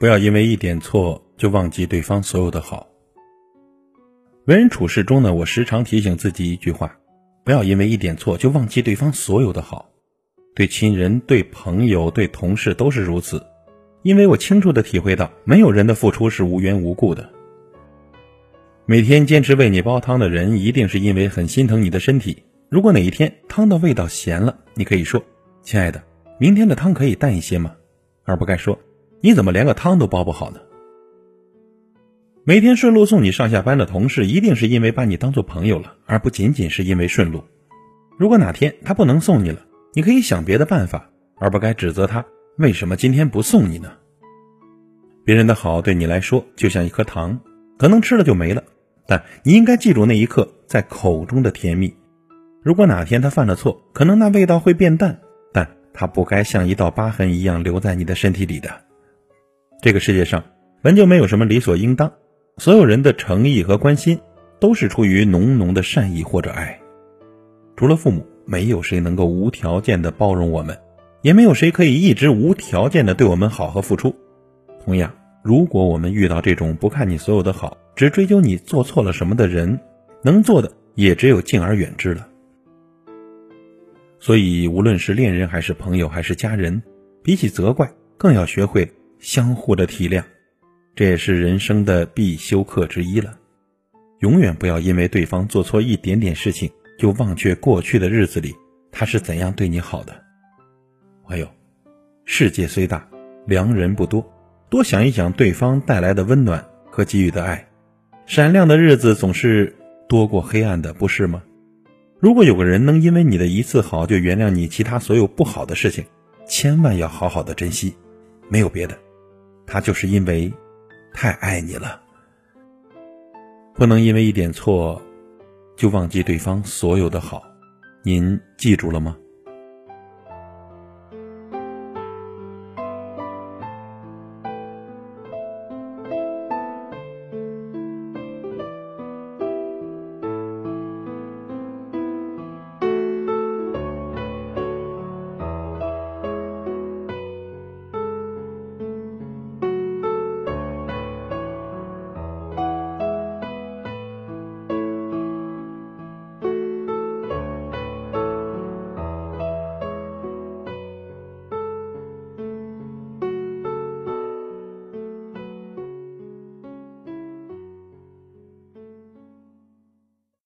不要因为一点错就忘记对方所有的好。为人处事中呢，我时常提醒自己一句话：不要因为一点错就忘记对方所有的好。对亲人、对朋友、对同事都是如此，因为我清楚的体会到，没有人的付出是无缘无故的。每天坚持为你煲汤的人，一定是因为很心疼你的身体。如果哪一天汤的味道咸了，你可以说：“亲爱的，明天的汤可以淡一些吗？”而不该说：“你怎么连个汤都煲不好呢？”每天顺路送你上下班的同事，一定是因为把你当做朋友了，而不仅仅是因为顺路。如果哪天他不能送你了，你可以想别的办法，而不该指责他为什么今天不送你呢？别人的好对你来说就像一颗糖，可能吃了就没了，但你应该记住那一刻在口中的甜蜜。如果哪天他犯了错，可能那味道会变淡，但他不该像一道疤痕一样留在你的身体里的。这个世界上本就没有什么理所应当，所有人的诚意和关心都是出于浓浓的善意或者爱，除了父母。没有谁能够无条件的包容我们，也没有谁可以一直无条件的对我们好和付出。同样，如果我们遇到这种不看你所有的好，只追究你做错了什么的人，能做的也只有敬而远之了。所以，无论是恋人还是朋友还是家人，比起责怪，更要学会相互的体谅，这也是人生的必修课之一了。永远不要因为对方做错一点点事情。就忘却过去的日子里，他是怎样对你好的。还有，世界虽大，良人不多，多想一想对方带来的温暖和给予的爱，闪亮的日子总是多过黑暗的，不是吗？如果有个人能因为你的一次好就原谅你其他所有不好的事情，千万要好好的珍惜。没有别的，他就是因为太爱你了。不能因为一点错。就忘记对方所有的好，您记住了吗？